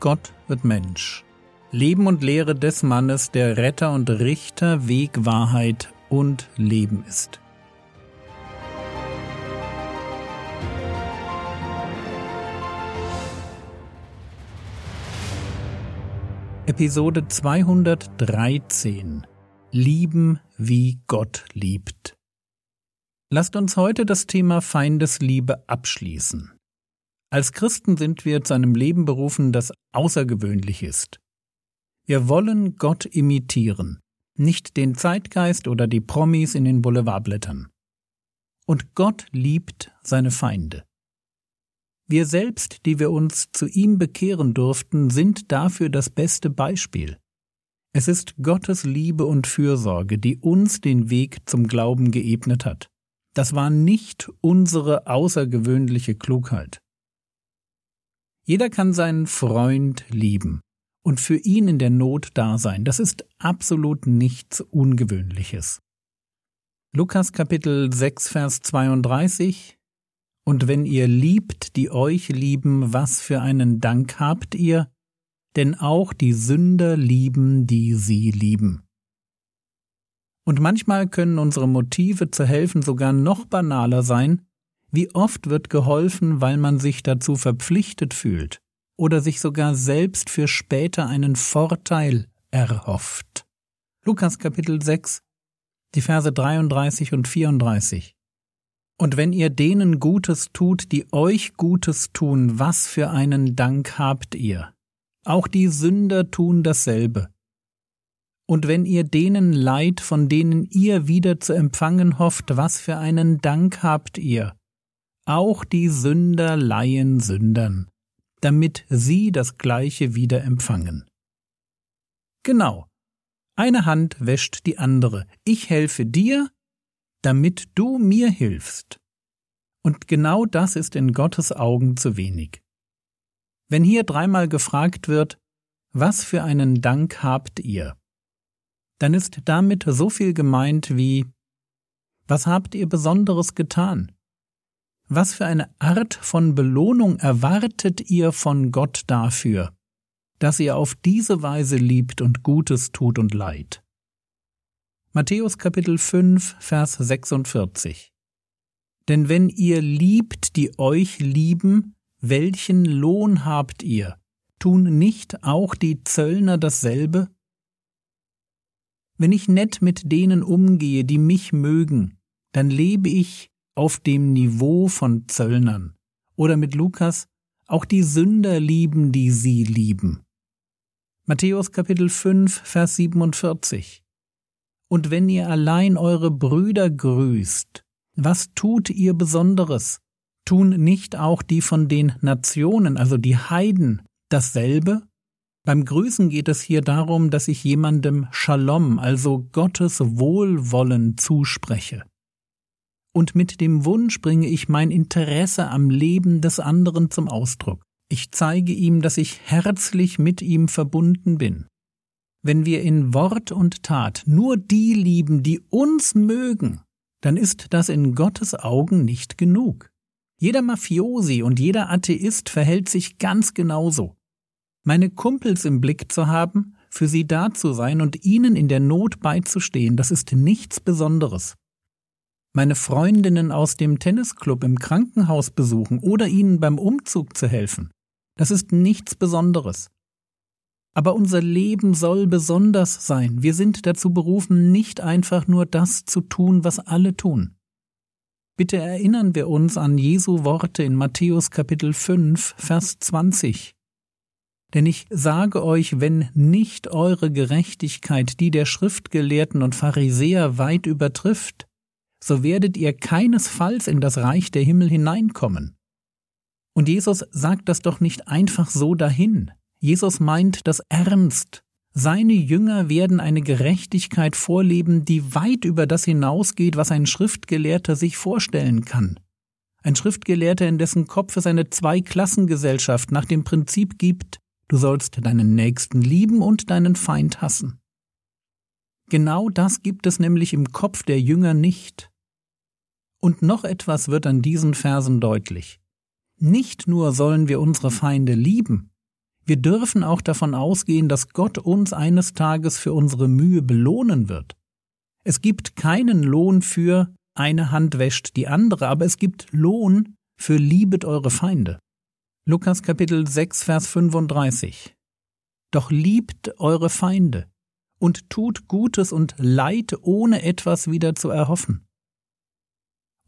Gott wird Mensch. Leben und Lehre des Mannes, der Retter und Richter, Weg, Wahrheit und Leben ist. Episode 213 Lieben wie Gott liebt. Lasst uns heute das Thema Feindesliebe abschließen. Als Christen sind wir zu einem Leben berufen, das außergewöhnlich ist. Wir wollen Gott imitieren, nicht den Zeitgeist oder die Promis in den Boulevardblättern. Und Gott liebt seine Feinde. Wir selbst, die wir uns zu ihm bekehren durften, sind dafür das beste Beispiel. Es ist Gottes Liebe und Fürsorge, die uns den Weg zum Glauben geebnet hat. Das war nicht unsere außergewöhnliche Klugheit. Jeder kann seinen Freund lieben und für ihn in der Not da sein. Das ist absolut nichts Ungewöhnliches. Lukas Kapitel 6 Vers 32 Und wenn ihr liebt, die euch lieben, was für einen Dank habt ihr? Denn auch die Sünder lieben, die sie lieben. Und manchmal können unsere Motive zu helfen sogar noch banaler sein, wie oft wird geholfen, weil man sich dazu verpflichtet fühlt oder sich sogar selbst für später einen Vorteil erhofft. Lukas Kapitel 6, die Verse 33 und 34. Und wenn ihr denen Gutes tut, die euch Gutes tun, was für einen Dank habt ihr? Auch die Sünder tun dasselbe. Und wenn ihr denen Leid, von denen ihr wieder zu empfangen hofft, was für einen Dank habt ihr? Auch die Sünder leihen Sündern, damit sie das Gleiche wieder empfangen. Genau. Eine Hand wäscht die andere. Ich helfe dir, damit du mir hilfst. Und genau das ist in Gottes Augen zu wenig. Wenn hier dreimal gefragt wird, was für einen Dank habt ihr? Dann ist damit so viel gemeint wie, was habt ihr Besonderes getan? Was für eine Art von Belohnung erwartet ihr von Gott dafür, dass ihr auf diese Weise liebt und Gutes tut und leid? Matthäus Kapitel 5, Vers 46 Denn wenn ihr liebt, die euch lieben, welchen Lohn habt ihr? Tun nicht auch die Zöllner dasselbe? Wenn ich nett mit denen umgehe, die mich mögen, dann lebe ich auf dem Niveau von Zöllnern. Oder mit Lukas, auch die Sünder lieben, die sie lieben. Matthäus Kapitel 5, Vers 47. Und wenn ihr allein eure Brüder grüßt, was tut ihr Besonderes? Tun nicht auch die von den Nationen, also die Heiden, dasselbe? Beim Grüßen geht es hier darum, dass ich jemandem Shalom, also Gottes Wohlwollen zuspreche und mit dem Wunsch bringe ich mein Interesse am Leben des anderen zum Ausdruck. Ich zeige ihm, dass ich herzlich mit ihm verbunden bin. Wenn wir in Wort und Tat nur die lieben, die uns mögen, dann ist das in Gottes Augen nicht genug. Jeder Mafiosi und jeder Atheist verhält sich ganz genauso. Meine Kumpels im Blick zu haben, für sie da zu sein und ihnen in der Not beizustehen, das ist nichts Besonderes meine Freundinnen aus dem Tennisclub im Krankenhaus besuchen oder ihnen beim Umzug zu helfen. Das ist nichts Besonderes. Aber unser Leben soll besonders sein. Wir sind dazu berufen, nicht einfach nur das zu tun, was alle tun. Bitte erinnern wir uns an Jesu Worte in Matthäus Kapitel 5, Vers 20. Denn ich sage euch, wenn nicht eure Gerechtigkeit die der Schriftgelehrten und Pharisäer weit übertrifft, so werdet ihr keinesfalls in das Reich der Himmel hineinkommen. Und Jesus sagt das doch nicht einfach so dahin. Jesus meint das ernst. Seine Jünger werden eine Gerechtigkeit vorleben, die weit über das hinausgeht, was ein Schriftgelehrter sich vorstellen kann. Ein Schriftgelehrter, in dessen Kopf es eine Zweiklassengesellschaft nach dem Prinzip gibt, du sollst deinen Nächsten lieben und deinen Feind hassen. Genau das gibt es nämlich im Kopf der Jünger nicht. Und noch etwas wird an diesen Versen deutlich. Nicht nur sollen wir unsere Feinde lieben, Wir dürfen auch davon ausgehen, dass Gott uns eines Tages für unsere Mühe belohnen wird. Es gibt keinen Lohn für eine Hand wäscht die andere, aber es gibt Lohn für liebet eure Feinde. Lukas Kapitel 6, Vers 35. Doch liebt eure Feinde und tut Gutes und Leid, ohne etwas wieder zu erhoffen.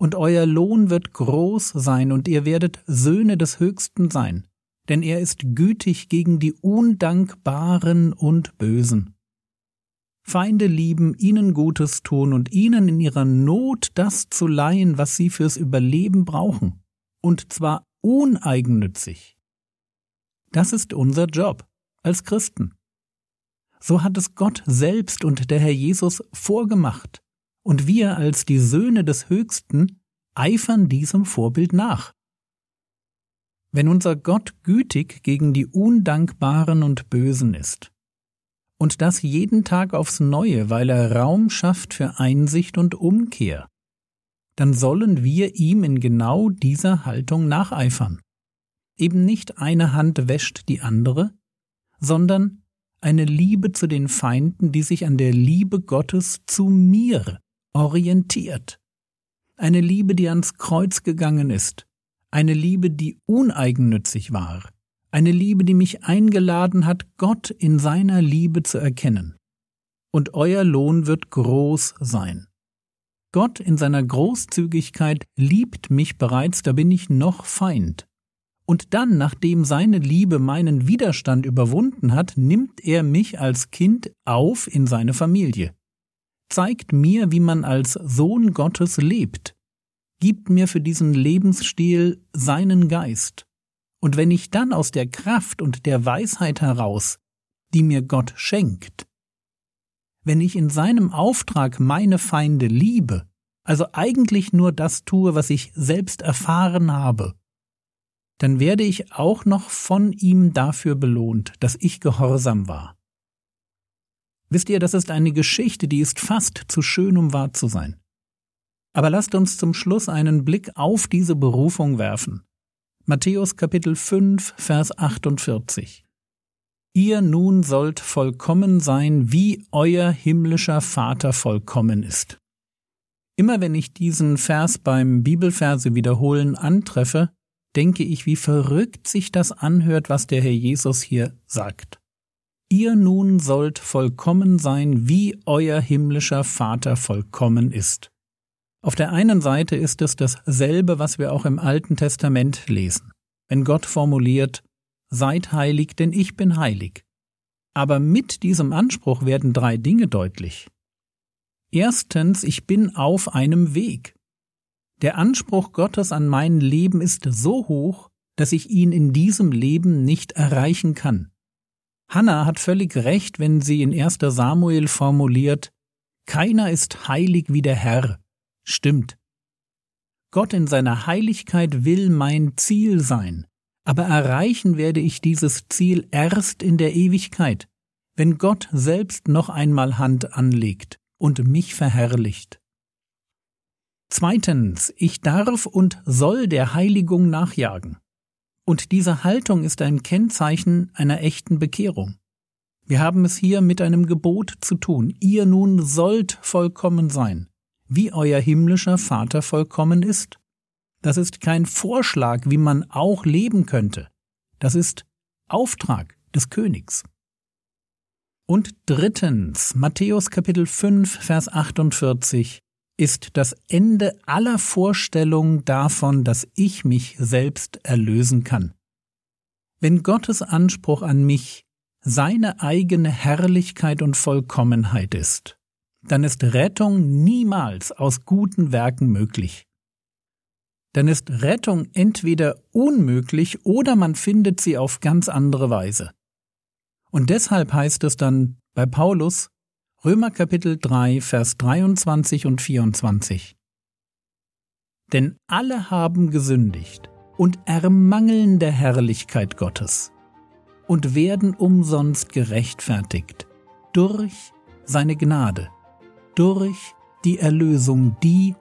Und euer Lohn wird groß sein, und ihr werdet Söhne des Höchsten sein, denn er ist gütig gegen die Undankbaren und Bösen. Feinde lieben, ihnen Gutes tun und ihnen in ihrer Not das zu leihen, was sie fürs Überleben brauchen, und zwar uneigennützig. Das ist unser Job als Christen. So hat es Gott selbst und der Herr Jesus vorgemacht, und wir als die Söhne des Höchsten eifern diesem Vorbild nach. Wenn unser Gott gütig gegen die Undankbaren und Bösen ist, und das jeden Tag aufs Neue, weil er Raum schafft für Einsicht und Umkehr, dann sollen wir ihm in genau dieser Haltung nacheifern. Eben nicht eine Hand wäscht die andere, sondern eine Liebe zu den Feinden, die sich an der Liebe Gottes zu mir orientiert. Eine Liebe, die ans Kreuz gegangen ist, eine Liebe, die uneigennützig war, eine Liebe, die mich eingeladen hat, Gott in seiner Liebe zu erkennen. Und euer Lohn wird groß sein. Gott in seiner Großzügigkeit liebt mich bereits, da bin ich noch Feind. Und dann, nachdem seine Liebe meinen Widerstand überwunden hat, nimmt er mich als Kind auf in seine Familie, zeigt mir, wie man als Sohn Gottes lebt, gibt mir für diesen Lebensstil seinen Geist und wenn ich dann aus der Kraft und der Weisheit heraus, die mir Gott schenkt, wenn ich in seinem Auftrag meine Feinde liebe, also eigentlich nur das tue, was ich selbst erfahren habe, dann werde ich auch noch von ihm dafür belohnt, dass ich gehorsam war. Wisst ihr, das ist eine Geschichte, die ist fast zu schön, um wahr zu sein. Aber lasst uns zum Schluss einen Blick auf diese Berufung werfen. Matthäus Kapitel 5, Vers 48. Ihr nun sollt vollkommen sein, wie euer himmlischer Vater vollkommen ist. Immer wenn ich diesen Vers beim Bibelverse wiederholen antreffe, denke ich, wie verrückt sich das anhört, was der Herr Jesus hier sagt. Ihr nun sollt vollkommen sein, wie euer himmlischer Vater vollkommen ist. Auf der einen Seite ist es dasselbe, was wir auch im Alten Testament lesen, wenn Gott formuliert, Seid heilig, denn ich bin heilig. Aber mit diesem Anspruch werden drei Dinge deutlich. Erstens, ich bin auf einem Weg. Der Anspruch Gottes an mein Leben ist so hoch, dass ich ihn in diesem Leben nicht erreichen kann. Hannah hat völlig recht, wenn sie in 1. Samuel formuliert, keiner ist heilig wie der Herr, stimmt. Gott in seiner Heiligkeit will mein Ziel sein, aber erreichen werde ich dieses Ziel erst in der Ewigkeit, wenn Gott selbst noch einmal Hand anlegt und mich verherrlicht. Zweitens, ich darf und soll der Heiligung nachjagen. Und diese Haltung ist ein Kennzeichen einer echten Bekehrung. Wir haben es hier mit einem Gebot zu tun. Ihr nun sollt vollkommen sein wie euer himmlischer Vater vollkommen ist. Das ist kein Vorschlag, wie man auch leben könnte. Das ist Auftrag des Königs. Und drittens, Matthäus Kapitel 5, Vers 48 ist das Ende aller Vorstellung davon, dass ich mich selbst erlösen kann. Wenn Gottes Anspruch an mich seine eigene Herrlichkeit und Vollkommenheit ist, dann ist Rettung niemals aus guten Werken möglich. Dann ist Rettung entweder unmöglich oder man findet sie auf ganz andere Weise. Und deshalb heißt es dann bei Paulus Römer Kapitel 3 Vers 23 und 24. Denn alle haben gesündigt und ermangeln der Herrlichkeit Gottes und werden umsonst gerechtfertigt durch seine Gnade durch die Erlösung, die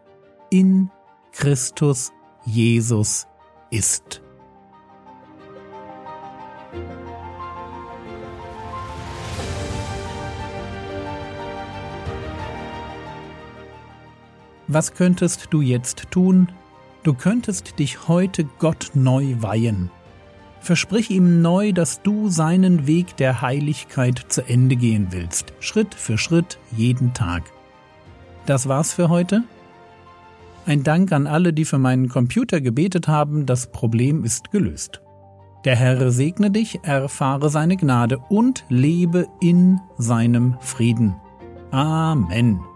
in Christus Jesus ist. Was könntest du jetzt tun? Du könntest dich heute Gott neu weihen. Versprich ihm neu, dass du seinen Weg der Heiligkeit zu Ende gehen willst, Schritt für Schritt, jeden Tag. Das war's für heute. Ein Dank an alle, die für meinen Computer gebetet haben, das Problem ist gelöst. Der Herr segne dich, erfahre seine Gnade und lebe in seinem Frieden. Amen.